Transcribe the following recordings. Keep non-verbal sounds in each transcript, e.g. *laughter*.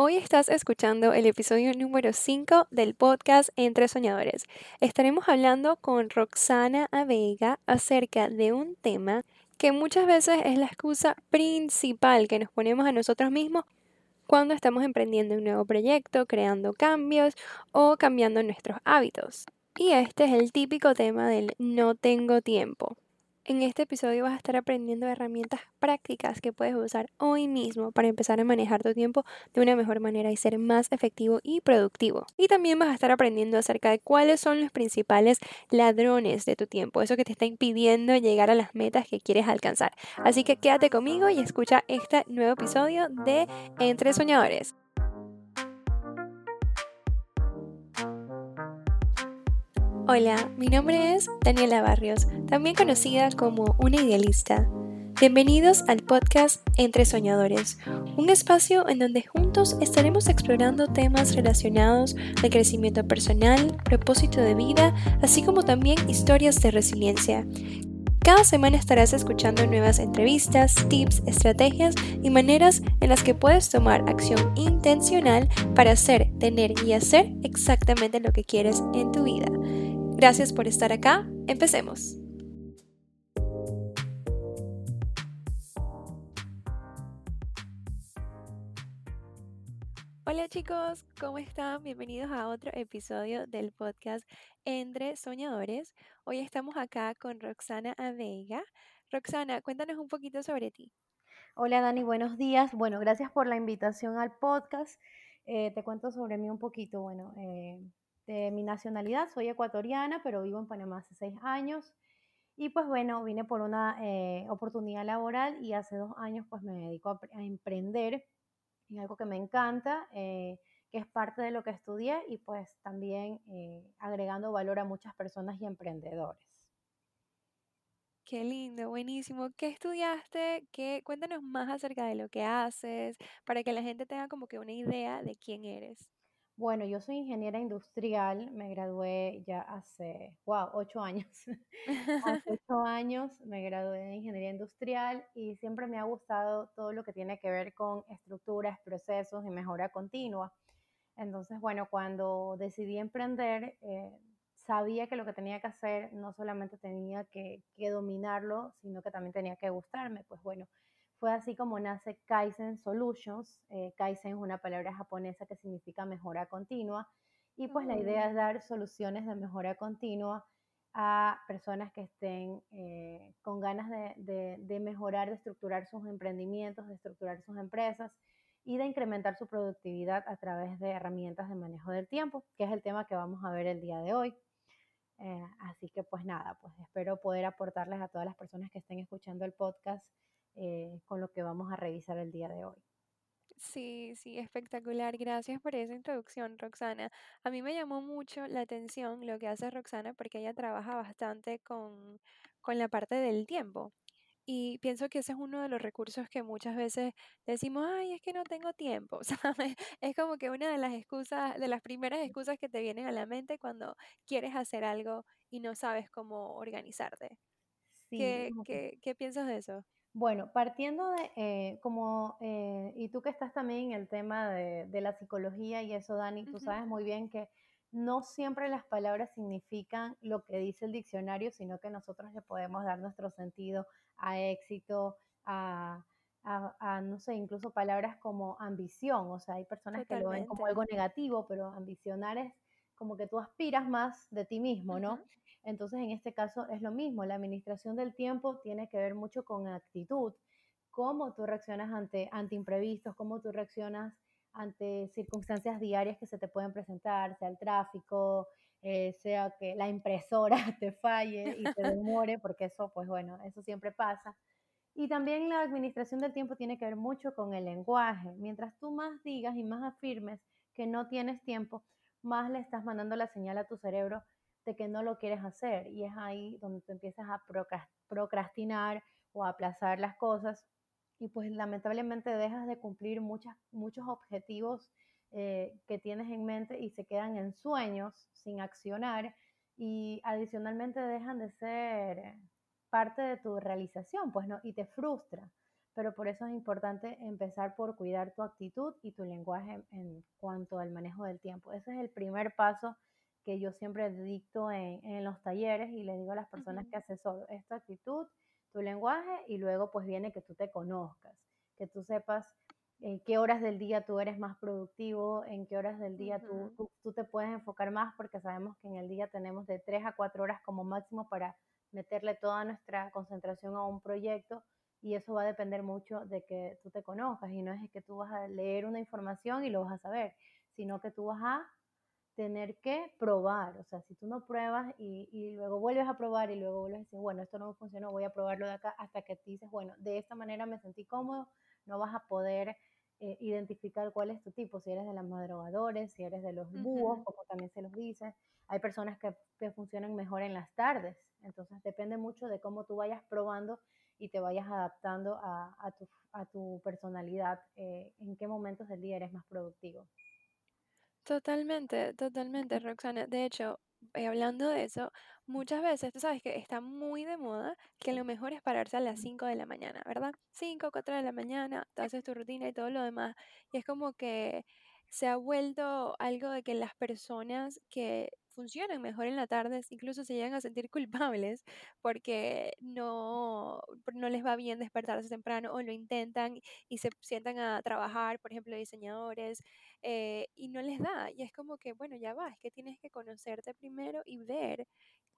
Hoy estás escuchando el episodio número 5 del podcast Entre Soñadores. Estaremos hablando con Roxana Avega acerca de un tema que muchas veces es la excusa principal que nos ponemos a nosotros mismos cuando estamos emprendiendo un nuevo proyecto, creando cambios o cambiando nuestros hábitos. Y este es el típico tema del no tengo tiempo. En este episodio vas a estar aprendiendo herramientas prácticas que puedes usar hoy mismo para empezar a manejar tu tiempo de una mejor manera y ser más efectivo y productivo. Y también vas a estar aprendiendo acerca de cuáles son los principales ladrones de tu tiempo, eso que te está impidiendo llegar a las metas que quieres alcanzar. Así que quédate conmigo y escucha este nuevo episodio de Entre Soñadores. Hola, mi nombre es Daniela Barrios, también conocida como una idealista. Bienvenidos al podcast Entre Soñadores, un espacio en donde juntos estaremos explorando temas relacionados al crecimiento personal, propósito de vida, así como también historias de resiliencia. Cada semana estarás escuchando nuevas entrevistas, tips, estrategias y maneras en las que puedes tomar acción intencional para hacer, tener y hacer exactamente lo que quieres en tu vida. Gracias por estar acá. Empecemos. Hola chicos, ¿cómo están? Bienvenidos a otro episodio del podcast Entre Soñadores. Hoy estamos acá con Roxana Avega. Roxana, cuéntanos un poquito sobre ti. Hola Dani, buenos días. Bueno, gracias por la invitación al podcast. Eh, te cuento sobre mí un poquito. Bueno, eh, de mi nacionalidad, soy ecuatoriana, pero vivo en Panamá hace seis años. Y pues bueno, vine por una eh, oportunidad laboral y hace dos años pues me dedico a, emprender en algo que me encanta, eh, que es parte de lo que estudié y pues también eh, agregando valor a muchas personas y emprendedores. Qué lindo, buenísimo. ¿Qué estudiaste? ¿Qué? Cuéntanos más acerca de lo que haces para que la gente tenga como que una idea de quién eres. Bueno, yo soy ingeniera industrial, me gradué ya hace, wow, ocho años. *laughs* hace *laughs* ocho años me gradué de ingeniería industrial y siempre me ha gustado todo lo que tiene que ver con estructuras, procesos y mejora continua. Entonces, bueno, cuando decidí emprender, eh, sabía que lo que tenía que hacer no solamente tenía que, que dominarlo, sino que también tenía que gustarme. Pues bueno, fue así como nace Kaizen Solutions. Eh, Kaizen es una palabra japonesa que significa mejora continua. Y pues la idea es dar soluciones de mejora continua a personas que estén eh, con ganas de, de, mejorar, de estructurar sus emprendimientos, de estructurar sus empresas y de incrementar su productividad a través de herramientas de manejo del tiempo, que es el tema que vamos a ver el día de hoy. Eh, así que pues nada, pues espero poder aportarles a todas las personas que estén escuchando el podcast eh, con lo que vamos a revisar el día de hoy. Sí, sí, espectacular. Gracias por esa introducción, Roxana. A mí me llamó mucho la atención lo que hace Roxana porque ella trabaja bastante con, con la parte del tiempo. Y pienso que ese es uno de los recursos que muchas veces decimos, ay, es que no tengo tiempo, *laughs* ¿sabes? Es como que una de las excusas, de las primeras excusas que te vienen a la mente cuando quieres hacer algo y no sabes cómo organizarte. ¿Qué, qué, ¿Qué piensas de eso? Bueno, partiendo de, eh, como, eh, y tú que estás también en el tema de, la psicología y eso, Dani, tú sabes muy bien que no siempre las palabras significan lo que dice el diccionario, sino que nosotros le podemos dar nuestro sentido a éxito, a, no sé, incluso palabras como ambición. O sea, hay personas que lo ven como algo negativo, pero ambicionar es como que tú aspiras más de ti mismo, ¿no? Entonces, en este caso es lo mismo, la administración del tiempo tiene que ver mucho con actitud, cómo tú reaccionas ante, ante imprevistos, cómo tú reaccionas ante circunstancias diarias que se te pueden presentar, sea el tráfico, eh, sea que la impresora *laughs* te falle y te demore, *laughs* porque eso, pues bueno, eso siempre pasa. Y también la administración del tiempo tiene que ver mucho con el lenguaje. Mientras tú más digas y más afirmes que no tienes tiempo, más le estás mandando la señal a tu cerebro que no lo quieres hacer y es ahí donde tú empiezas a procrastinar o a aplazar las cosas y pues lamentablemente dejas de cumplir muchas, muchos objetivos eh, que tienes en mente y se quedan en sueños sin accionar y adicionalmente dejan de ser parte de tu realización, pues no, y te frustra. pero por eso es importante empezar por cuidar tu actitud y tu lenguaje en cuanto al manejo del tiempo. Ese es el primer paso que yo siempre dicto en, en los talleres y le digo a las personas que asesoro, esta actitud, tu lenguaje y luego pues viene que tú te conozcas, que tú sepas en qué horas del día tú eres más productivo, en qué horas del día tú, tú, te puedes enfocar más, porque sabemos que en el día tenemos de 3 a 4 horas como máximo para meterle toda nuestra concentración a un proyecto y eso va a depender mucho de que tú te conozcas y no es que tú vas a leer una información y lo vas a saber, sino que tú vas a tener que probar, o sea, si tú no pruebas y, y, luego vuelves a probar y luego vuelves a decir, bueno, esto no me funcionó, voy a probarlo de acá hasta que te dices, bueno, de esta manera me sentí cómodo, no vas a poder eh, identificar cuál es tu tipo, si eres de las madrugadores, si eres de los búhos, como también se los dice. Hay personas que, que, funcionan mejor en las tardes, entonces depende mucho de cómo tú vayas probando y te vayas adaptando a, a, tu, a tu, personalidad, eh, en qué momentos del día eres más productivo. Totalmente, totalmente, Roxana. De hecho, eh, hablando de eso, muchas veces, tú sabes que está muy de moda que lo mejor es pararse a las 5 de la mañana, ¿verdad? 5, 4 de la mañana, tú haces tu rutina y todo lo demás. Y es como que se ha vuelto algo de que las personas que funcionan mejor en la tarde incluso se llegan a sentir *laughs* culpables porque no, no les va bien despertarse temprano o lo intentan y se sientan a trabajar, por ejemplo, diseñadores, eh, y no les da. Y es como que, bueno, ya va, es que tienes que conocerte primero y ver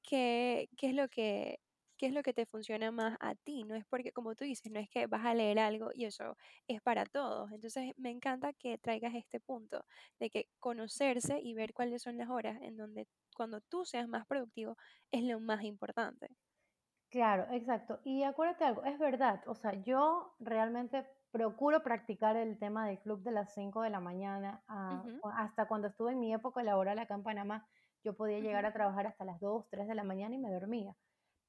qué, qué es lo que qué es lo que te funciona más a ti. No es porque, como tú dices, no es que vas a leer algo y eso es para todos. Entonces, me encanta que traigas este punto de que conocerse y ver cuáles son las horas en donde cuando tú seas más productivo es lo más importante. Claro, exacto. Y acuérdate algo, es verdad, o sea, yo realmente procuro practicar el tema del club de las 5 de la mañana, ah, hasta cuando estuve en mi época laboral acá en Panamá, yo podía llegar a trabajar hasta las 2, 3 de la mañana y me dormía.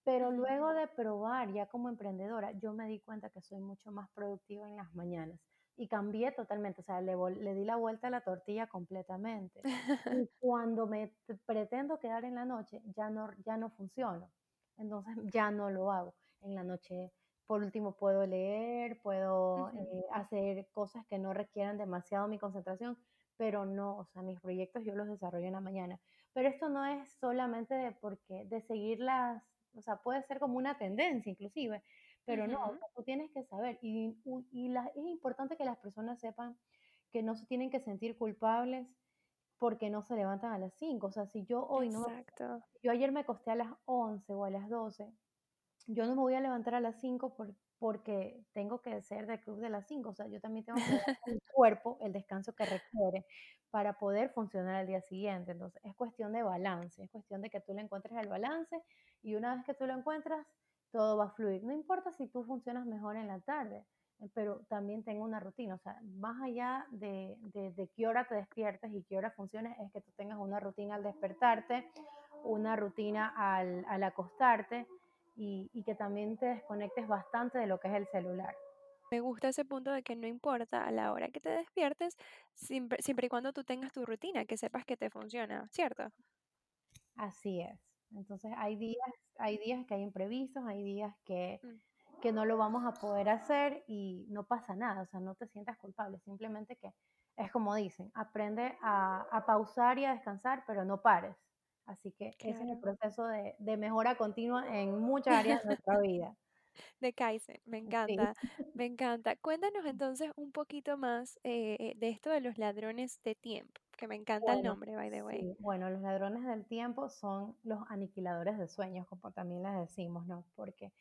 Pero luego de probar ya como emprendedora, yo me di cuenta que soy mucho más productiva en las mañanas y cambié totalmente, o sea, le, le di la vuelta a la tortilla completamente. y *laughs* cuando me pretendo quedar en la noche, ya no, ya no funciono. Entonces ya no lo hago. En la noche, por último, puedo leer, puedo eh, hacer cosas que no requieran demasiado mi concentración, pero no, o sea, mis proyectos yo los desarrollo en la mañana. Pero esto no es solamente de, porque, de seguir las o sea, puede ser como una tendencia inclusive, pero no, tú tienes que saber. Y, y es importante que las personas sepan que no se tienen que sentir culpables porque no se levantan a las 5. O sea, si yo hoy Exacto. no... Yo ayer me acosté a las 11 o a las 12, yo no me voy a levantar a las 5 por, porque tengo que ser del club de las 5. O sea, yo también tengo que dar *laughs* cuerpo el descanso que requiere para poder funcionar al día siguiente. Entonces, es cuestión de balance, es cuestión de que tú le encuentres el balance y una vez que tú lo encuentras, todo va a fluir. No importa si tú funcionas mejor en la tarde, eh, pero también tengo una rutina. O sea, más allá de, de, qué hora te despiertas y qué hora funciones, es que tú tengas una rutina al despertarte, una rutina al, al acostarte y, y que también te desconectes bastante de lo que es el celular. Me gusta ese punto de que no importa a la hora que te despiertes, siempre, siempre y cuando tú tengas tu rutina, que sepas que te funciona, ¿cierto? Así es. Entonces hay días, hay días que hay imprevistos, hay días que, mm. que no lo vamos a poder hacer y no pasa nada, o sea, no te sientas culpable, simplemente que es como dicen, aprende a, a pausar y a descansar, pero no pares. Así que ese es el proceso de, de mejora continua en muchas áreas de nuestra *laughs* vida de Kaizen, me encanta, me encanta. Cuéntanos *laughs* entonces un poquito más eh, eh, de esto de los ladrones de tiempo, que me encanta el nombre, by the way. bueno, los ladrones del tiempo son los aniquiladores de sueños, como también les decimos, ¿no? Porque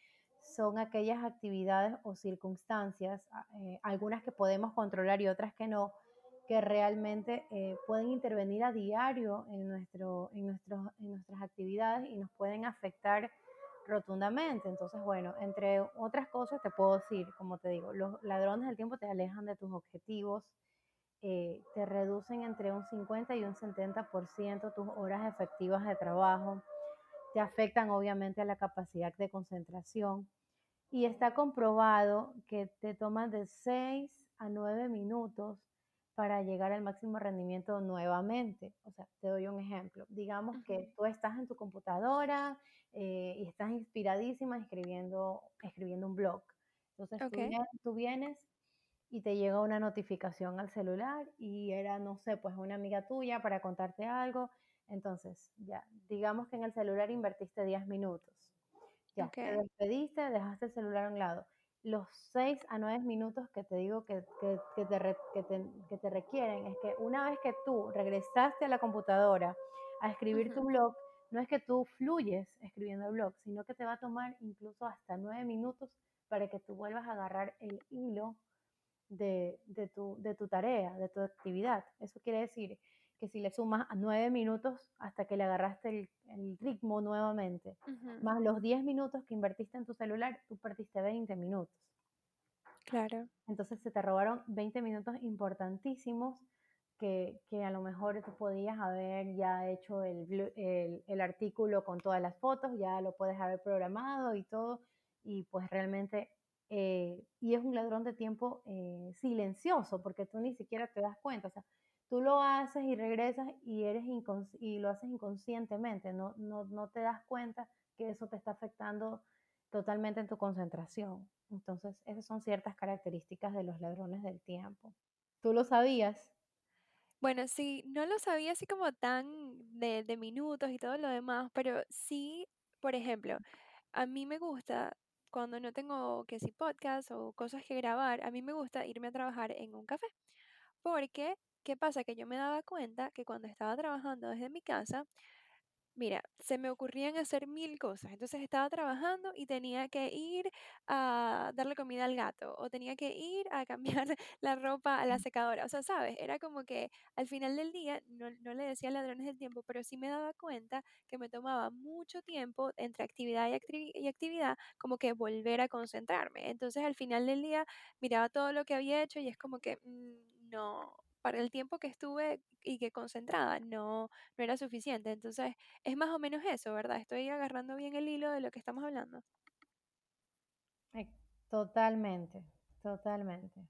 son aquellas actividades o circunstancias, ah, eh, algunas que podemos controlar y otras que no, que realmente pueden intervenir a diario en, nuestro, en, nuestros, en nuestras actividades y nos pueden afectar rotundamente. Entonces, bueno, entre otras cosas te puedo decir, como te digo, los ladrones del tiempo te alejan de tus objetivos, eh, te reducen entre un 50 y un 70% tus horas efectivas de trabajo, te afectan obviamente a la capacidad de concentración y está comprobado que te toman de 6 a 9 minutos para llegar al máximo rendimiento nuevamente. O sea, te doy un ejemplo. Digamos que tú estás en tu computadora eh, y estás inspiradísima escribiendo, escribiendo un blog. Entonces tú vienes y te llega una notificación al celular y era, no sé, pues una amiga tuya para contarte algo. Entonces, ya, digamos que en el celular invertiste 10 minutos. Ya, te despediste, dejaste el celular a un lado. Los 6 a 9 minutos que te digo que, que, te, que, te, requieren es que una vez que tú regresaste a la computadora a escribir tu blog, no es que tú fluyes escribiendo el blog, sino que te va a tomar incluso hasta 9 minutos para que tú vuelvas a agarrar el hilo de, de, tu, de tu tarea, de tu actividad. Eso quiere decir que si le sumas a nueve minutos hasta que le agarraste el, ritmo nuevamente, más los 10 minutos que invertiste en tu celular, tú perdiste 20 minutos. Claro. Entonces se te robaron 20 minutos importantísimos que, que a lo mejor tú podías haber ya hecho el, el, el, artículo con todas las fotos, ya lo puedes haber programado y todo, y pues realmente eh, y es un ladrón de tiempo eh, silencioso, porque tú ni siquiera te das cuenta. O sea, tú lo haces y regresas y, eres y lo haces inconscientemente, no, no, no te das cuenta que eso te está afectando totalmente en tu concentración. Entonces, esas son ciertas características de los ladrones del tiempo. ¿Tú lo sabías? Bueno, sí, no lo sabía así como tan de, de minutos y todo lo demás, pero sí, por ejemplo, a mí me gusta cuando no tengo que si podcast o cosas que grabar, a mí me gusta irme a trabajar en un café. Porque, ¿qué pasa? Que yo me daba cuenta que cuando estaba trabajando desde mi casa, Mira, se me ocurrían hacer mil cosas. Entonces estaba trabajando y tenía que ir a darle comida al gato o tenía que ir a cambiar *laughs* la ropa a la secadora. O sea, ¿sabes? Era como que al final del día no, no le decía ladrones del tiempo, pero sí me daba cuenta que me tomaba mucho tiempo entre actividad y, y actividad como que volver a concentrarme. Entonces al final del día miraba todo lo que había hecho y es como que mm, no, para el tiempo que estuve y que concentrada no, no era suficiente. Entonces, es más o menos eso, ¿verdad? Estoy agarrando bien el hilo de lo que estamos hablando. Totalmente, totalmente.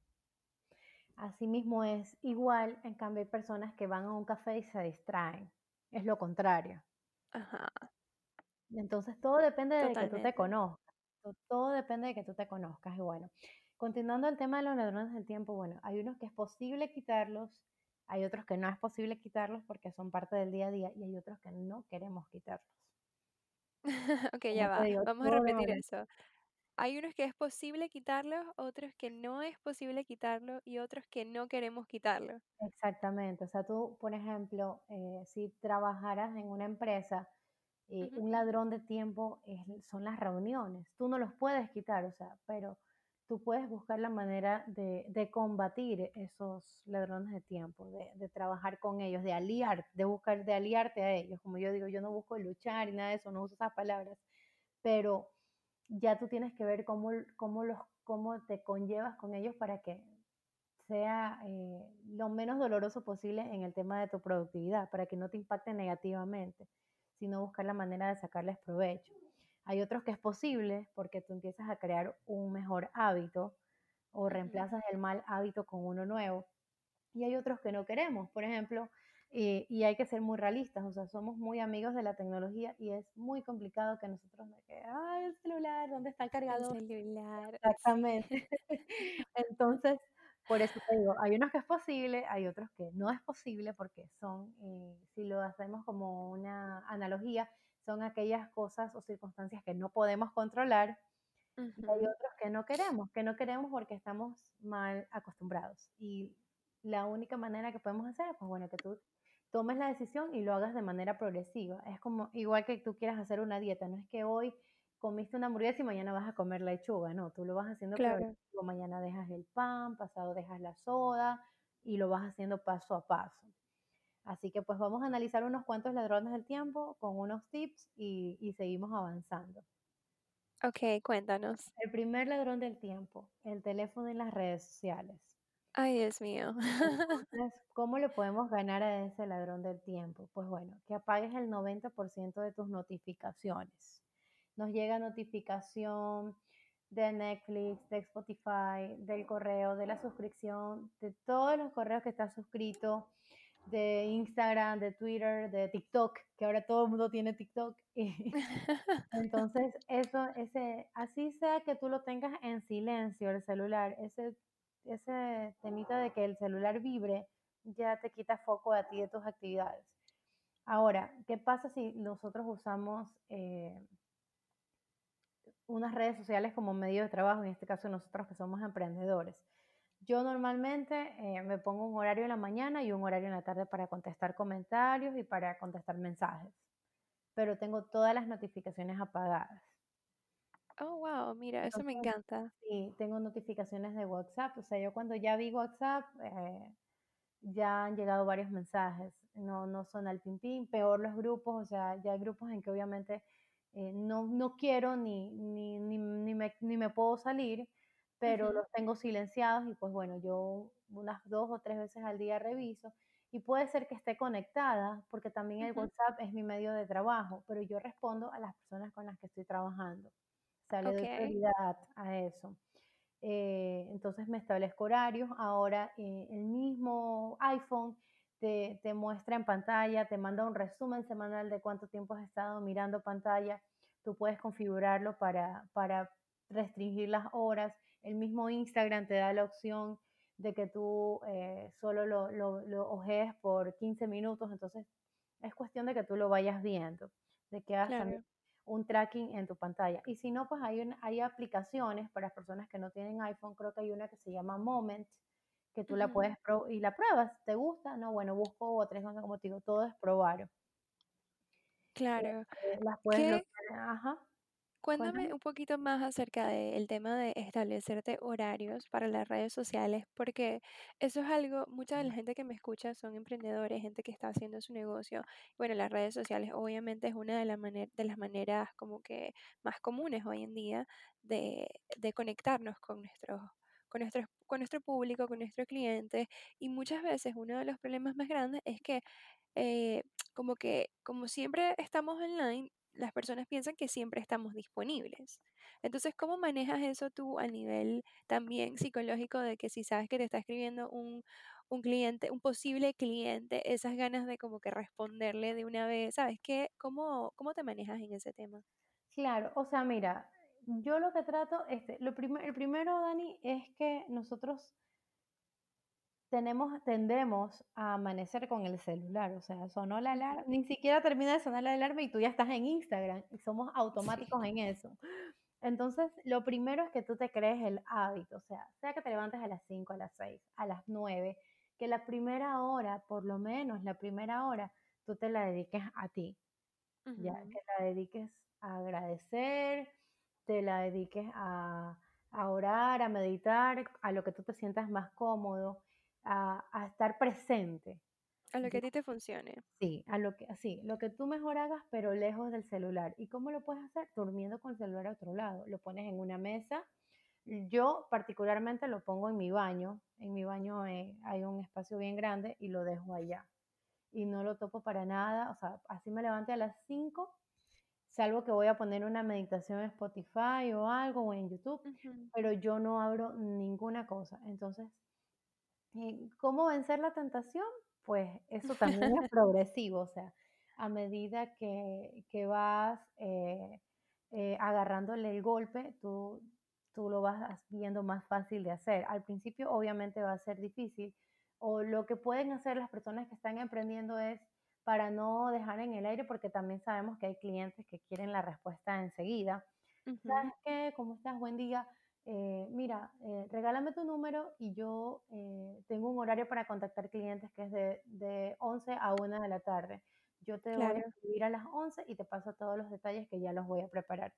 Así mismo es igual, en cambio hay personas que van a un café y se distraen. Es lo contrario. Ajá. Entonces todo depende de que tú te conozcas. Todo depende de que tú te conozcas. Y bueno, Continuando el tema de los ladrones del tiempo, bueno, hay unos que es posible quitarlos, hay otros que no es posible quitarlos porque son parte del día a día y hay otros que no queremos quitarlos. *laughs* ok, ya va. Vamos a repetir eso. Hay unos que es posible quitarlos, otros que no es posible quitarlo y otros que no queremos quitarlo. Exactamente. O sea, tú, por ejemplo, eh, si trabajaras en una empresa, eh, un ladrón de tiempo son las reuniones. Tú no los puedes quitar, o sea, pero tú puedes buscar la manera de, de combatir esos ladrones de tiempo, de, de, trabajar con ellos, de aliar, de buscar, de aliarte a ellos. Como yo digo, yo no busco luchar y nada de eso, no uso esas palabras, pero ya tú tienes que ver cómo, cómo, los, cómo te conllevas con ellos para que sea eh, lo menos doloroso posible en el tema de tu productividad, para que no te impacte negativamente, sino buscar la manera de sacarles provecho. Hay otros que es posible porque tú empiezas a crear un mejor hábito o reemplazas el mal hábito con uno nuevo. Y hay otros que no queremos, por ejemplo, eh, y hay que ser muy realistas, o sea, somos muy amigos de la tecnología y es muy complicado que nosotros que, ay, el celular, ¿dónde está el cargador? El celular. Exactamente. *laughs* *laughs* Entonces, por eso te digo, hay unos que es posible, hay otros que no es posible porque son, eh, si lo hacemos como una analogía, son aquellas cosas o circunstancias que no podemos controlar y hay otros que no queremos, que no queremos porque estamos mal acostumbrados. Y la única manera que podemos hacer es, pues bueno, que tú tomes la decisión y lo hagas de manera progresiva. Es como igual que tú quieras hacer una dieta, no es que hoy comiste una hamburguesa y mañana vas a comer lechuga, no, tú lo vas haciendo claro. mañana dejas el pan, pasado dejas la soda y lo vas haciendo paso a paso. Así que pues vamos a analizar unos cuantos ladrones del tiempo con unos tips y, seguimos avanzando. Ok, cuéntanos. El primer ladrón del tiempo, el teléfono y las redes sociales. Ay, Dios mío. *laughs* Entonces, ¿cómo le podemos ganar a ese ladrón del tiempo? Pues bueno, que apagues el 90% de tus notificaciones. Nos llega notificación de Netflix, de Spotify, del correo, de la suscripción, de todos los correos que estás suscrito de Instagram, de Twitter, de TikTok, que ahora todo el mundo tiene TikTok. *laughs* entonces, eso, ese, así sea que tú lo tengas en silencio, el celular, ese, ese temita de que el celular vibre, ya te quita foco a ti de tus actividades. Ahora, ¿qué pasa si nosotros usamos eh, unas redes sociales como medio de trabajo, en este caso nosotros que somos emprendedores? Yo normalmente eh, me pongo un horario en la mañana y un horario en la tarde para contestar comentarios y para contestar mensajes, pero tengo todas las notificaciones apagadas. Oh, wow, mira, eso me encanta. Sí, tengo notificaciones de WhatsApp, o sea, yo cuando ya vi WhatsApp, eh, ya han llegado varios mensajes, no, no son al pim pim, peor los grupos, o sea, ya hay grupos en que obviamente eh, no, no quiero ni, ni, ni, ni, me, ni me puedo salir, pero los tengo silenciados y pues bueno, yo unas dos o tres veces al día reviso y puede ser que esté conectada porque también el WhatsApp es mi medio de trabajo, pero yo respondo a las personas con las que estoy trabajando. O sea, le doy prioridad a eso. Eh, entonces me establezco horarios. Ahora eh, el mismo iPhone te, te, muestra en pantalla, te manda un resumen semanal de cuánto tiempo has estado mirando pantalla. Tú puedes configurarlo para, para restringir las horas el mismo Instagram te da la opción de que tú eh, solo lo, lo, ojees por 15 minutos, entonces es cuestión de que tú lo vayas viendo, de que hagas un tracking en tu pantalla. Y si no, pues hay, hay aplicaciones para las personas que no tienen iPhone, creo que hay una que se llama Moment, que tú la puedes probar y la pruebas, ¿te gusta? No, bueno, busco otras, como te digo, todo es probar. Claro. Eh, las puedes Ajá. Cuéntame un poquito más acerca del tema de establecerte horarios para las redes sociales, porque eso es algo, mucha de la gente que me escucha son emprendedores, gente que está haciendo su negocio. Bueno, las redes sociales obviamente es una de, las de las maneras como que más comunes hoy en día de, de conectarnos con nuestros con nuestro, con nuestro público, con nuestros clientes. Y muchas veces uno de los problemas más grandes es que eh, como que como siempre estamos online, las personas piensan que siempre estamos disponibles. Entonces, ¿cómo manejas eso tú a nivel también psicológico de que si sabes que te está escribiendo un, un cliente, un posible cliente, esas ganas de como que responderle de una vez, ¿sabes qué? ¿Cómo, cómo te manejas en ese tema? Claro, o sea, mira, yo lo que trato, este, lo el primero, Dani, es que nosotros tenemos, tendemos a amanecer con el celular, o sea, sonó la alarma, ni siquiera termina de sonar la alarma y tú ya estás en Instagram y somos automáticos en eso. Entonces, lo primero es que tú te crees el hábito, o sea, sea que te levantes a las 5, a las 6, a las 9, que la primera hora, por lo menos la primera hora, tú te la dediques a ti, ya que la dediques a agradecer, te la dediques a, a orar, a meditar, a lo que tú te sientas más cómodo a, estar presente. A lo que a ti te funcione. Sí, a lo que, sí, lo que tú mejor hagas, pero lejos del celular. ¿Y cómo lo puedes hacer? Durmiendo con el celular a otro lado. Lo pones en una mesa. Yo particularmente lo pongo en mi baño. En mi baño eh, hay un espacio bien grande y lo dejo allá. Y no lo topo para nada. O sea, así me levante a las 5, salvo que voy a poner una meditación en Spotify o algo o en YouTube, pero yo no abro ninguna cosa. Entonces, ¿Cómo vencer la tentación? Pues eso también es *laughs* progresivo, o sea, a medida que, que vas eh, eh, agarrándole el golpe, tú, tú lo vas viendo más fácil de hacer. Al principio obviamente va a ser difícil, o lo que pueden hacer las personas que están emprendiendo es para no dejar en el aire, porque también sabemos que hay clientes que quieren la respuesta enseguida. ¿Sabes qué? ¿Cómo estás? Buen día. Eh, mira, eh, regálame tu número y yo eh, tengo un horario para contactar clientes que es de, de 11 a 1 de la tarde. Yo te voy a escribir a las 11 y te paso todos los detalles que ya los voy a preparar.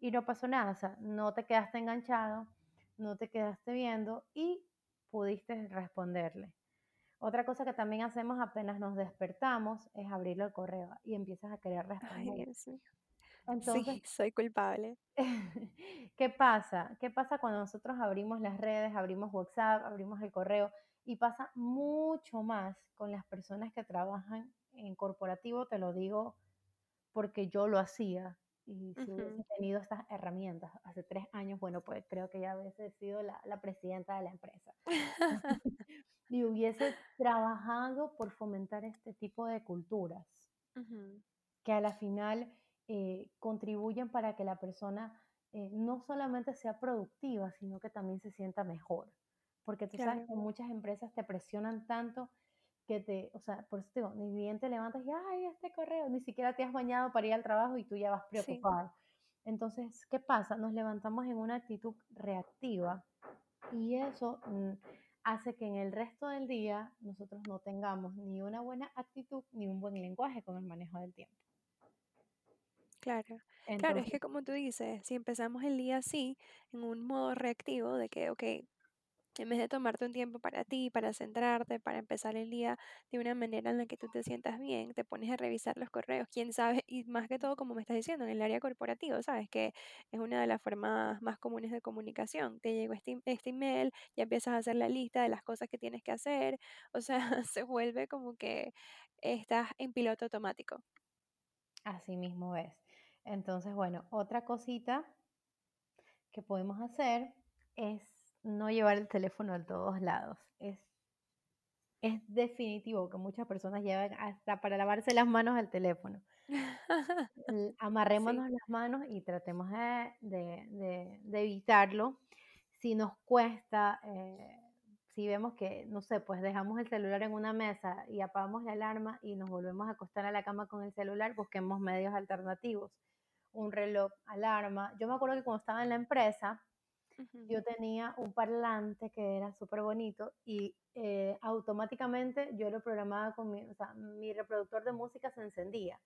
Y no pasó nada, o sea, no te quedaste enganchado, no te quedaste viendo y pudiste responderle. Otra cosa que también hacemos apenas nos despertamos es abrirle el correo y empiezas a querer responder. Entonces, sí, soy culpable. *laughs* ¿Qué pasa? ¿Qué pasa cuando nosotros abrimos las redes, abrimos WhatsApp, abrimos el correo? Y pasa mucho más con las personas que trabajan en corporativo, te lo digo porque yo lo hacía. y si hubiese tenido estas herramientas hace tres años, bueno, pues creo que ya hubiese sido la, la presidenta de la empresa. *laughs* *laughs* y hubiese trabajado por fomentar este tipo de culturas que a la final eh, contribuyen para que la persona eh, no solamente sea productiva, sino que también se sienta mejor. Porque tú sabes que muchas empresas te presionan tanto que te, o sea, por eso te digo, ni bien te levantas y, ay, este correo, ni siquiera te has bañado para ir al trabajo y tú ya vas preocupado. Entonces, ¿qué pasa? Nos levantamos en una actitud reactiva y eso mm, hace que en el resto del día nosotros no tengamos ni una buena actitud ni un buen lenguaje con el manejo del tiempo. Claro, claro, es que como tú dices, si empezamos el día así, en un modo reactivo de que, ok, en vez de tomarte un tiempo para ti, para centrarte, para empezar el día de una manera en la que tú te sientas bien, te pones a revisar los correos, quién sabe, y más que todo, como me estás diciendo, en el área corporativa, sabes que es una de las formas más comunes de comunicación. Te llegó este, este email, ya empiezas a hacer la lista de las cosas que tienes que hacer, *laughs* o sea, se vuelve como que estás en piloto automático. Así mismo es. Entonces, bueno, otra cosita que podemos hacer es no llevar el teléfono a todos lados. Es, es definitivo que muchas personas llevan hasta para lavarse las manos al teléfono. *laughs* Amarrémonos las manos y tratemos de, evitarlo. Si nos cuesta, eh, si vemos que, no sé, pues dejamos el celular en una mesa y apagamos la alarma y nos volvemos a acostar a la cama con el celular, busquemos medios alternativos. Un reloj, alarma. Yo me acuerdo que cuando estaba en la empresa, yo tenía un parlante que era súper bonito y eh, automáticamente yo lo programaba con mi, o sea, mi reproductor de música se encendía.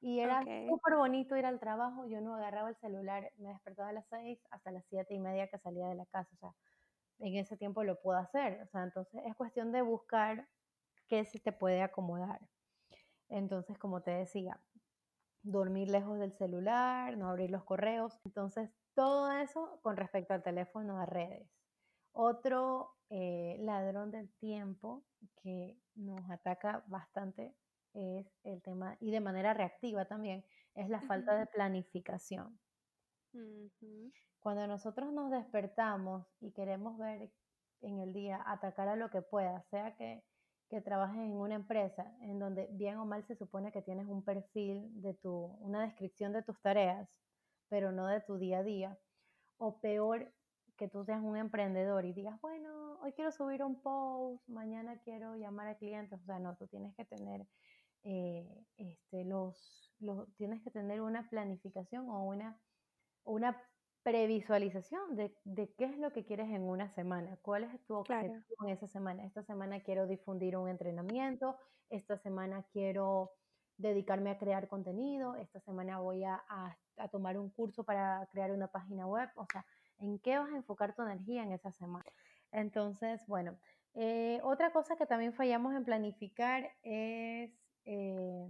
Y era súper bonito ir al trabajo, yo no agarraba el celular, me despertaba a las 6 hasta las siete y media que salía de la casa, o sea, en ese tiempo lo puedo hacer, o sea, entonces es cuestión de buscar qué se te puede acomodar. Entonces, como te decía, dormir lejos del celular, no abrir los correos, entonces todo eso con respecto al teléfono de redes. Otro eh, ladrón del tiempo que nos ataca bastante es el tema, y de manera reactiva también, es la falta de planificación. Cuando nosotros nos despertamos y queremos ver en el día, atacar a lo que pueda, sea que, que trabajes en una empresa en donde bien o mal se supone que tienes un perfil de tu, una descripción de tus tareas, pero no de tu día a día. O peor, que tú seas un emprendedor y digas, bueno, hoy quiero subir un post, mañana quiero llamar a clientes. O sea, no, tú tienes que tener, eh, este, los, los, tienes que tener una planificación o una, una previsualización de, de, qué es lo que quieres en una semana, cuál es tu objetivo en esa semana. Esta semana quiero difundir un entrenamiento, esta semana quiero dedicarme a crear contenido, esta semana voy a, a, tomar un curso para crear una página web, o sea, ¿en qué vas a enfocar tu energía en esa semana? Entonces, bueno, eh, otra cosa que también fallamos en planificar es eh,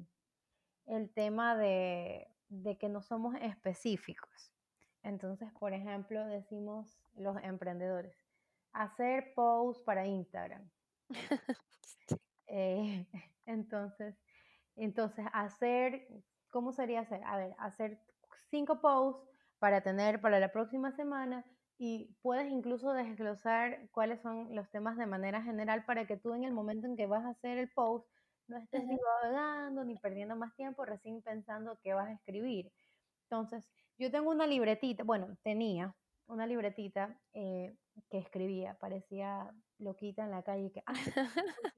el tema de, de que no somos específicos. Entonces, por ejemplo, decimos los emprendedores, hacer posts para Instagram. *laughs* Eh, *laughs* entonces, entonces, hacer, ¿cómo sería hacer? A ver, hacer cinco posts para tener para la próxima semana y puedes incluso desglosar cuáles son los temas de manera general para que tú en el momento en que vas a hacer el post no estés divagando ni perdiendo más tiempo recién pensando qué vas a escribir. Entonces, yo tengo una libretita, bueno, tenía una libretita eh, que escribía, parecía loquita en la calle, que, *laughs*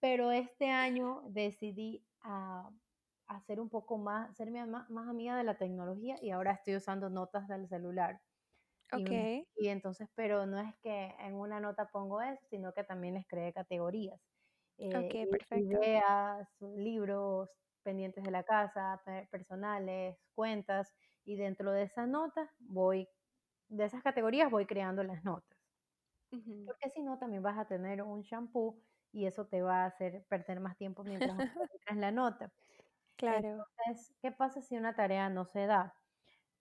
pero este año decidí a, hacer un poco más, ser más, más, amiga de la tecnología y ahora estoy usando notas del celular. Ok. Y, entonces, pero no es que en una nota pongo eso, sino que también les creé categorías. Eh, perfecto. Ideas, libros, pendientes de la casa, personales, cuentas, y dentro de esas notas voy, de esas categorías voy creando las notas. Porque si no, también vas a tener un shampoo y eso te va a hacer perder más tiempo mientras *laughs* encuentras la nota. Claro. Entonces, ¿qué pasa si una tarea no se da?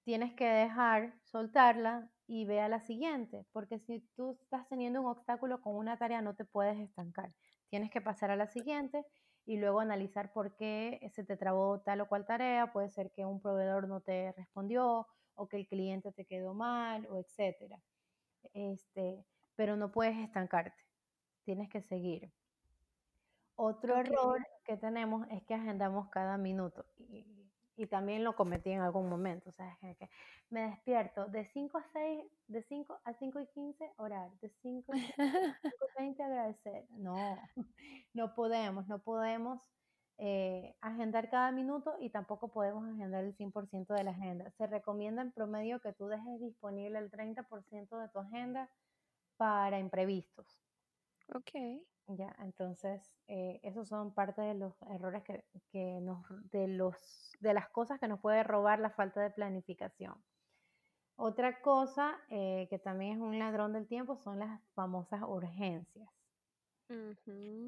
Tienes que dejar, soltarla y ve a la siguiente, porque si tú estás teniendo un obstáculo con una tarea no te puedes estancar. Tienes que pasar a la siguiente y luego analizar por qué se te trabó tal o cual tarea, puede ser que un proveedor no te respondió o que el cliente te quedó mal o etcétera. Este, pero no puedes estancarte, tienes que seguir. Otro error que tenemos es que agendamos cada minuto y, y, también lo cometí en algún momento, o sea, que me despierto de 5 a 6, de 5 a 5 y 15 orar, de 5 a 5 a 20 agradecer. No, *laughs* no podemos, no podemos eh, agendar cada minuto y tampoco podemos agendar el 100% de la agenda. Se recomienda en promedio que tú dejes disponible el 30% de tu agenda para imprevistos. Ok. Ya, entonces, eh, esos son parte de los errores que, que, nos, de, los, de las cosas que nos puede robar la falta de planificación. Otra cosa eh, que también es un ladrón del tiempo son las famosas urgencias.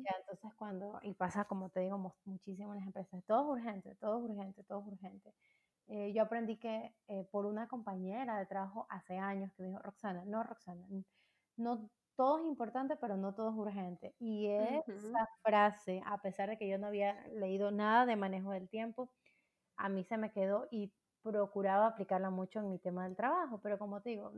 Ya, entonces cuando, y pasa como te digo muchísimo en las empresas, todo es urgente, todo es urgente, todo es urgente. Eh, yo aprendí que eh, por una compañera de trabajo hace años que dijo, Roxana, no Roxana, no todo es importante, pero no todo es urgente. Y esa frase, a pesar de que yo no había leído nada de manejo del tiempo, a mí se me quedó y procuraba aplicarla mucho en mi tema del trabajo. Pero como te digo,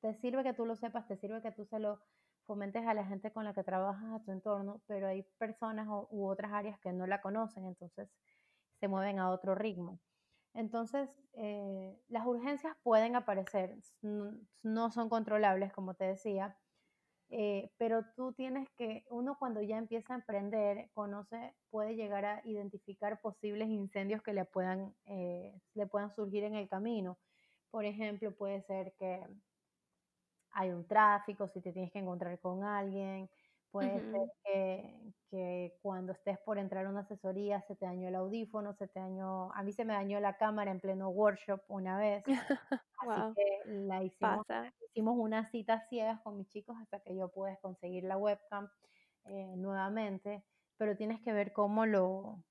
te sirve que tú lo sepas, te sirve que tú se lo fomentes a la gente con la que trabajas a tu entorno, pero hay personas u otras áreas que no la conocen, entonces se mueven a otro ritmo. Entonces, eh, las urgencias pueden aparecer, no son controlables, como te decía, eh, pero tú tienes que, uno cuando ya empieza a emprender, conoce, puede llegar a identificar posibles incendios que le puedan, eh, le puedan surgir en el camino. Por ejemplo, puede ser que hay un tráfico, si te tienes que encontrar con alguien, puede ser que, que, cuando estés por entrar a una asesoría se te dañó el audífono, se te dañó, a mí se me dañó la cámara en pleno workshop una vez, *laughs* así que la hicimos, hicimos unas citas ciegas con mis chicos hasta que yo pude conseguir la webcam eh, nuevamente, pero tienes que ver cómo lo,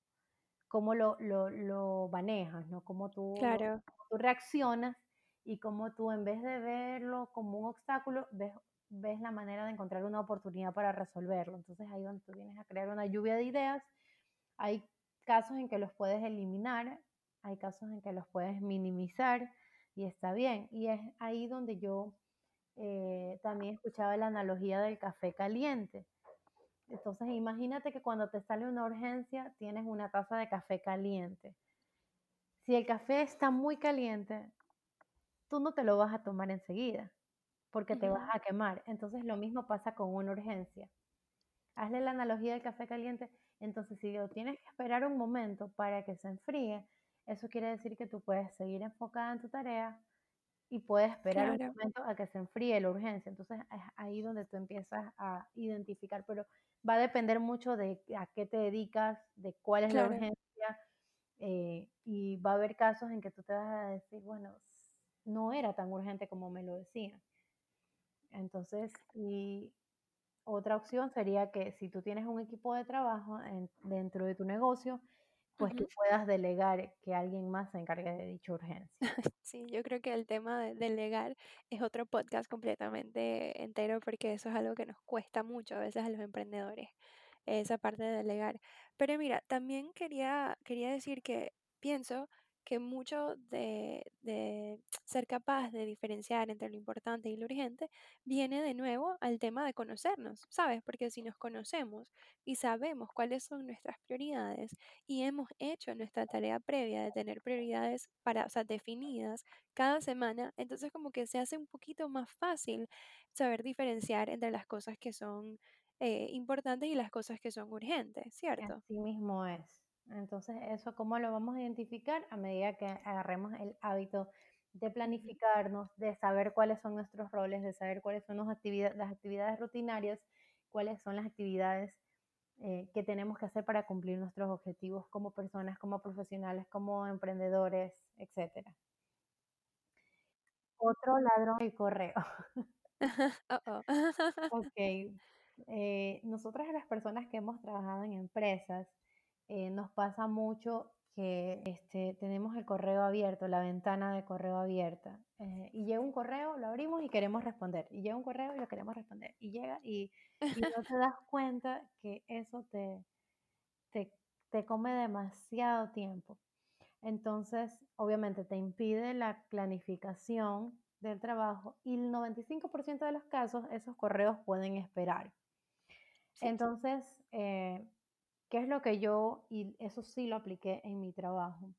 cómo lo, lo, lo manejas, ¿no? Cómo tú, claro. tú reaccionas y cómo tú en vez de verlo como un obstáculo, ves, ves la manera de encontrar una oportunidad para resolverlo. Entonces ahí donde tú vienes a crear una lluvia de ideas, hay casos en que los puedes eliminar, hay casos en que los puedes minimizar y está bien. Y es ahí donde yo eh, también escuchaba la analogía del café caliente. Entonces imagínate que cuando te sale una urgencia tienes una taza de café caliente. Si el café está muy caliente, tú no te lo vas a tomar enseguida, porque te vas a quemar. Entonces lo mismo pasa con una urgencia. Hazle la analogía del café caliente. Entonces, si tienes que esperar un momento para que se enfríe, eso quiere decir que tú puedes seguir enfocada en tu tarea y puedes esperar un momento a que se enfríe la urgencia. Entonces, es ahí donde tú empiezas a identificar, pero va a depender mucho de a qué te dedicas, de cuál es la urgencia, eh, y va a haber casos en que tú te vas a decir, bueno, no era tan urgente como me lo decían. Entonces, y otra opción sería que si tú tienes un equipo de trabajo dentro de tu negocio, pues que puedas delegar que alguien más se encargue de dicha urgencia. *laughs* Sí, yo creo que el tema de delegar es otro podcast completamente entero porque eso es algo que nos cuesta mucho a veces a los emprendedores, esa parte de delegar. Pero mira, también quería, quería decir que pienso que mucho de, ser capaz de diferenciar entre lo importante y lo urgente viene de nuevo al tema de conocernos, ¿sabes? Porque si nos conocemos y sabemos cuáles son nuestras prioridades y hemos hecho nuestra tarea previa de tener prioridades para, o sea, definidas cada semana, entonces como que se hace un poquito más fácil saber diferenciar entre las cosas que son eh, importantes y las cosas que son urgentes, ¿cierto? Así mismo es. Entonces, ¿eso cómo lo vamos a identificar? A medida que agarremos el hábito de planificarnos, de saber cuáles son nuestros roles, de saber cuáles son las actividades, las actividades rutinarias, cuáles son las actividades eh, que tenemos que hacer para cumplir nuestros objetivos como personas, como profesionales, como emprendedores, etc. Otro ladrón, el correo. *laughs* ok. Eh, nosotras las personas que hemos trabajado en empresas, eh, nos pasa mucho que este, tenemos el correo abierto, la ventana de correo abierta, eh, y llega un correo, lo abrimos y queremos responder, y llega un correo y lo queremos responder, y llega y, no te das cuenta que eso te, te, te come demasiado tiempo. Entonces, obviamente te impide la planificación del trabajo y el 95% de los casos esos correos pueden esperar. Entonces, eh, ¿qué es lo que yo, y eso sí lo apliqué en mi trabajo?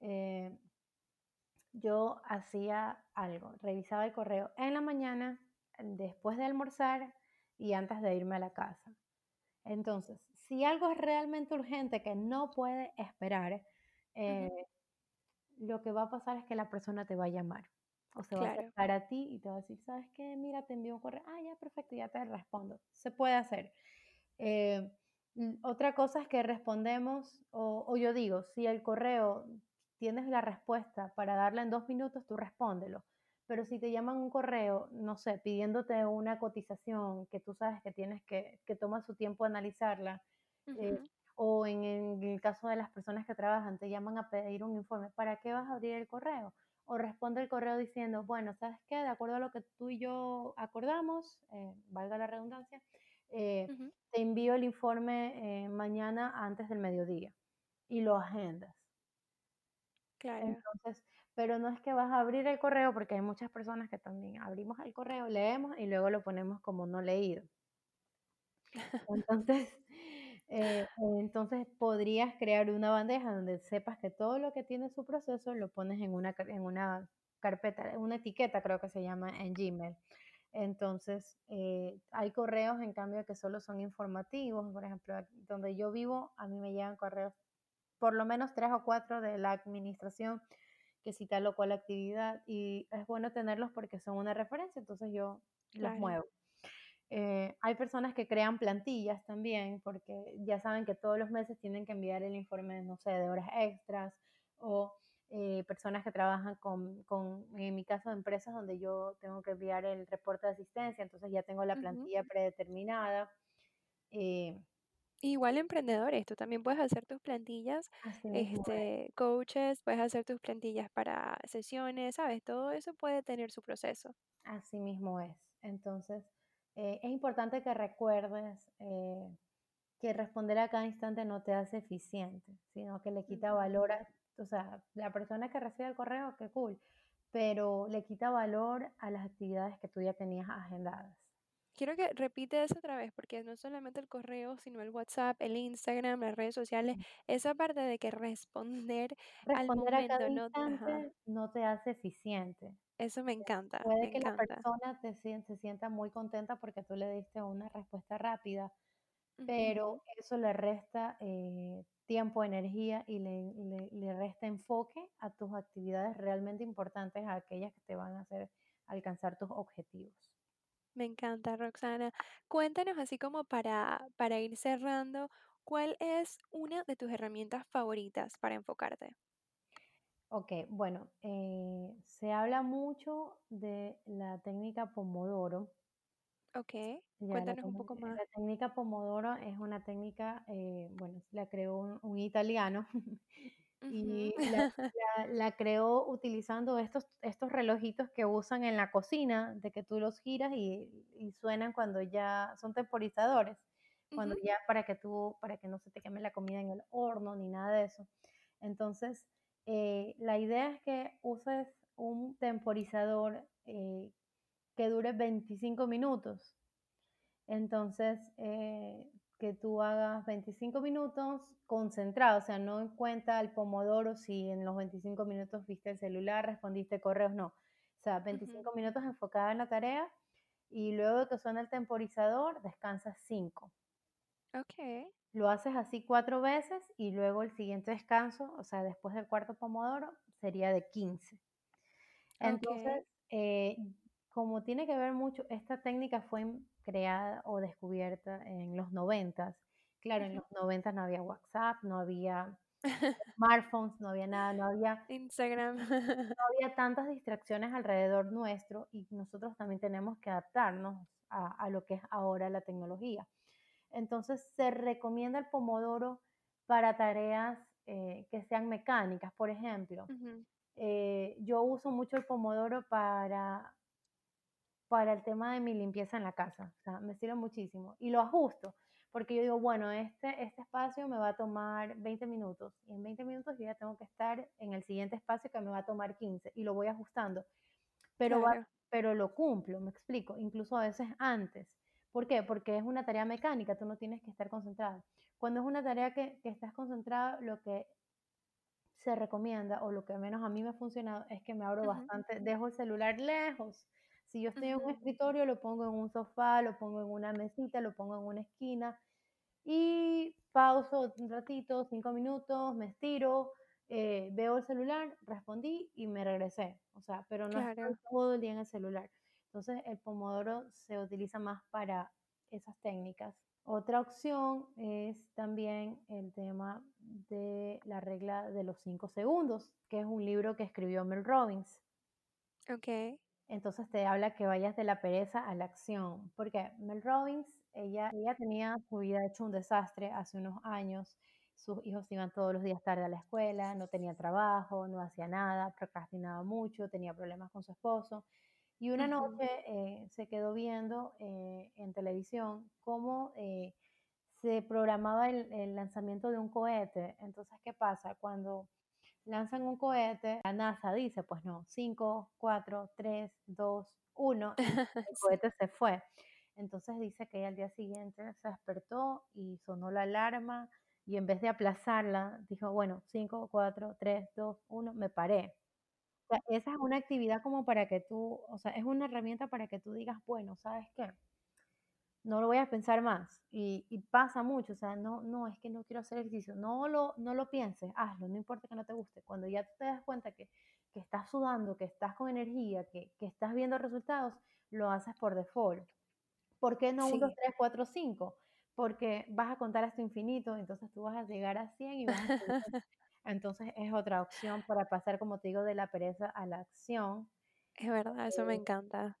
Eh, yo hacía algo, revisaba el correo en la mañana, después de almorzar y antes de irme a la casa. Entonces, si algo es realmente urgente que no puede esperar, eh, lo que va a pasar es que la persona te va a llamar o se va a acercar a ti y te va a decir, ¿sabes qué? Mira, te envío un correo. Ah, ya, perfecto, ya te respondo. Se puede hacer. Eh, otra cosa es que respondemos, o, o, yo digo, si el correo tienes la respuesta para darle en dos minutos, tú respóndelo. Pero si te llaman un correo, no sé, pidiéndote una cotización que tú sabes que tienes que, que toma su tiempo analizarla, eh, o en, el caso de las personas que trabajan, te llaman a pedir un informe, ¿para qué vas a abrir el correo? O responde el correo diciendo, bueno, ¿sabes qué? De acuerdo a lo que tú y yo acordamos, eh, valga la redundancia, eh, te envío el informe mañana antes del mediodía y lo agendas. Claro. Entonces, pero no es que vas a abrir el correo, porque hay muchas personas que también abrimos el correo, leemos y luego lo ponemos como no leído. Entonces, *laughs* *laughs* eh, entonces podrías crear una bandeja donde sepas que todo lo que tiene su proceso lo pones en una, en una carpeta, una etiqueta creo que se llama en Gmail. Entonces, eh, hay correos en cambio que solo son informativos. Por ejemplo, donde yo vivo, a mí me llegan correos, por lo menos tres o cuatro de la administración que cita lo cual actividad y es bueno tenerlos porque son una referencia, entonces yo los muevo. Eh, hay personas que crean plantillas también porque ya saben que todos los meses tienen que enviar el informe, no sé, de horas extras o eh, personas que trabajan con, con, en mi caso, empresas donde yo tengo que enviar el reporte de asistencia, entonces ya tengo la plantilla predeterminada. Eh, Igual emprendedores, tú también puedes hacer tus plantillas, este, coaches, puedes hacer tus plantillas para sesiones, ¿sabes? Todo eso puede tener su proceso. Así mismo es. Entonces, eh, es importante que recuerdes eh, que responder a cada instante no te hace eficiente, sino que le quita valor a, o sea, la persona que recibe el correo, qué cool, pero le quita valor a las actividades que tú ya tenías agendadas. Quiero que repite eso otra vez, porque no solamente el correo, sino el WhatsApp, el Instagram, las redes sociales, esa parte de que responder, al momento no te hace eficiente. Eso me encanta. Puede que la persona te, se sienta muy contenta porque tú le diste una respuesta rápida, pero eso le resta eh, tiempo, energía y le, le, le, resta enfoque a tus actividades realmente importantes, a aquellas que te van a hacer alcanzar tus objetivos. Me encanta, Roxana. Cuéntanos así como para, para ir cerrando, ¿cuál es una de tus herramientas favoritas para enfocarte? Ok, bueno, eh, se habla mucho de la técnica Pomodoro. Ok, cuéntanos un poco más. La técnica Pomodoro es una técnica, eh, bueno, la creó un italiano *laughs* y la, creó utilizando estos, estos relojitos que usan en la cocina, de que tú los giras y, suenan cuando ya son temporizadores, cuando ya para que tú, para que no se te queme la comida en el horno ni nada de eso. Entonces, eh, la idea es que uses un temporizador eh, que dure 25 minutos. Entonces, eh, que tú hagas 25 minutos concentrado, o sea, no en cuenta el pomodoro si en los 25 minutos viste el celular, respondiste correos, no. O sea, 25 minutos enfocada en la tarea y luego de que suena el temporizador, descansas 5. Ok. Lo haces así cuatro veces y luego el siguiente descanso, o sea, después del cuarto pomodoro, sería de 15. Entonces, eh, como tiene que ver mucho, esta técnica fue creada o descubierta en los noventas. Claro, en los noventas no había WhatsApp, no había *laughs* smartphones, no había nada, no había Instagram. no había tantas distracciones alrededor nuestro y nosotros también tenemos que adaptarnos a, lo que es ahora la tecnología. Entonces se recomienda el pomodoro para tareas eh, que sean mecánicas, por ejemplo. Eh, yo uso mucho el pomodoro para para el tema de mi limpieza en la casa. O sea, me sirve muchísimo. Y lo ajusto, porque yo digo, bueno, este, este espacio me va a tomar 20 minutos y en 20 minutos yo ya tengo que estar en el siguiente espacio que me va a tomar 15 y lo voy ajustando. Pero, pero lo cumplo, me explico, incluso a veces antes. ¿Por qué? Porque es una tarea mecánica, tú no tienes que estar concentrado. Cuando es una tarea que, que estás concentrado, lo que se recomienda, o lo que menos a mí me ha funcionado, es que me abro bastante, dejo el celular lejos. Si yo estoy en un escritorio, lo pongo en un sofá, lo pongo en una mesita, lo pongo en una esquina y pauso un ratito, cinco minutos, me estiro, eh, veo el celular, respondí y me regresé. O sea, pero no estoy todo el día en el celular. Entonces, el pomodoro se utiliza más para esas técnicas. Otra opción es también el tema de la regla de los cinco segundos, que es un libro que escribió Mel Robbins. Ok. Entonces te habla que vayas de la pereza a la acción, porque Mel Robbins, ella, ella tenía su vida hecho un desastre hace unos años, sus hijos iban todos los días tarde a la escuela, no tenía trabajo, no hacía nada, procrastinaba mucho, tenía problemas con su esposo. Y una noche eh, se quedó viendo eh, en televisión cómo eh, se programaba el, el, lanzamiento de un cohete. Entonces, ¿qué pasa? Cuando lanzan un cohete, la NASA dice, pues no, 5, 4, 3, 2, 1, el cohete se fue. Entonces dice que al día siguiente se despertó y sonó la alarma y en vez de aplazarla, dijo, bueno, 5, 4, 3, 2, 1, me paré esa es una actividad como para que tú, o sea, es una herramienta para que tú digas, bueno, ¿sabes qué? No lo voy a pensar más. Y, pasa mucho, o sea, no, no, es que no quiero hacer ejercicio. No lo, no lo pienses, hazlo, no importa que no te guste. Cuando ya te das cuenta que, que estás sudando, que estás con energía, que, que, estás viendo resultados, lo haces por default. ¿Por qué no 1, 2, 3, 4, 5? Porque vas a contar hasta infinito, entonces tú vas a llegar a 100 y vas a *laughs* Entonces es otra opción para pasar, como te digo, de la pereza a la acción. Es verdad, eso me eh, encanta.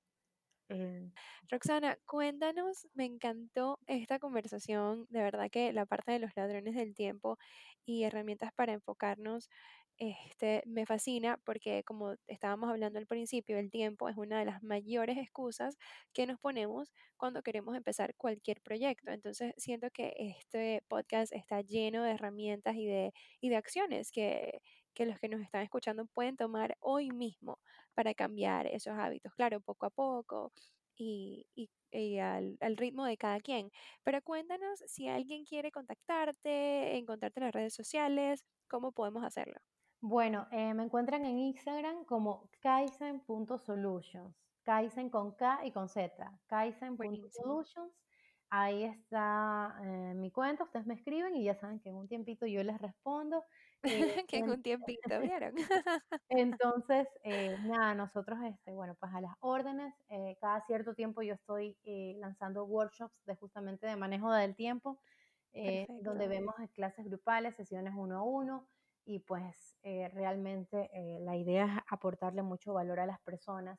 Eh, Roxana, cuéntanos, me encantó esta conversación, de verdad que la parte de los ladrones del tiempo y herramientas para enfocarnos este, me fascina porque como estábamos hablando al principio, el tiempo es una de las mayores excusas que nos ponemos cuando queremos empezar cualquier proyecto. Entonces siento que este podcast está lleno de herramientas y de, y de acciones que, que los que nos están escuchando pueden tomar hoy mismo para cambiar esos hábitos. Claro, poco a poco y, y, al, al, ritmo de cada quien. Pero cuéntanos si alguien quiere contactarte, encontrarte en las redes sociales, ¿cómo podemos hacerlo? Bueno, eh, me encuentran en Instagram como kaizen.solutions. Kaizen con K y con Z. Kaizen.solutions. Ahí está eh, mi cuenta, ustedes me escriben y ya saben que en un tiempito yo les respondo. Eh, *laughs* que en un tiempito, ¿vieron? *laughs* Entonces, nada, nosotros, este, bueno, pues a las órdenes, cada cierto tiempo yo estoy lanzando workshops de justamente de manejo del tiempo, donde vemos clases grupales, sesiones uno a uno, y pues eh, realmente eh, la idea es aportarle mucho valor a las personas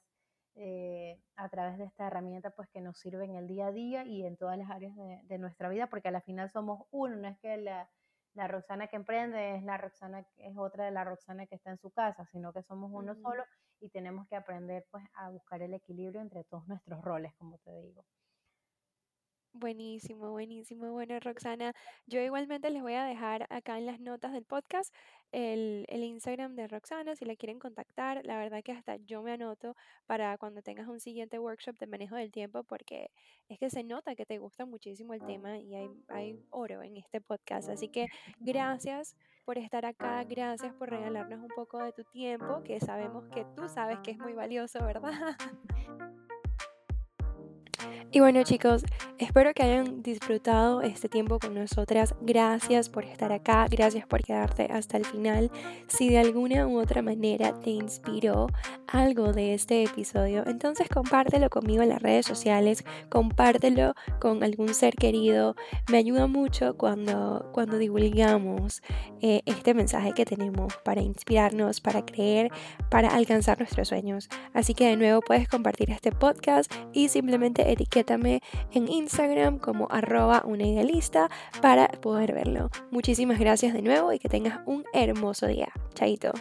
eh, a través de esta herramienta pues que nos sirve en el día a día y en todas las áreas de, nuestra vida porque al final somos uno, no es que la, la, Roxana que emprende es la Roxana es otra de la Roxana que está en su casa, sino que somos uno solo y tenemos que aprender pues a buscar el equilibrio entre todos nuestros roles, como te digo. Buenísimo, buenísimo. Bueno, Roxana, yo igualmente les voy a dejar acá en las notas del podcast el, el, Instagram de Roxana si la quieren contactar. La verdad que hasta yo me anoto para cuando tengas un siguiente workshop de manejo del tiempo porque es que se nota que te gusta muchísimo el tema y hay, hay oro en este podcast. Así que gracias por estar acá, gracias por regalarnos un poco de tu tiempo, que sabemos que tú sabes que es muy valioso, ¿verdad? *laughs* Y bueno chicos, espero que hayan disfrutado este tiempo con nosotras. Gracias por estar acá, gracias por quedarte hasta el final. Si de alguna u otra manera te inspiró algo de este episodio, entonces compártelo conmigo en las redes sociales, compártelo con algún ser querido. Me ayuda mucho cuando, cuando divulgamos eh, este mensaje que tenemos para inspirarnos, para creer, para alcanzar nuestros sueños. Así que de nuevo puedes compartir este podcast y simplemente etiquetar en Instagram como arroba una idealista para poder verlo. Muchísimas gracias de nuevo y que tengas un hermoso día. Chaito.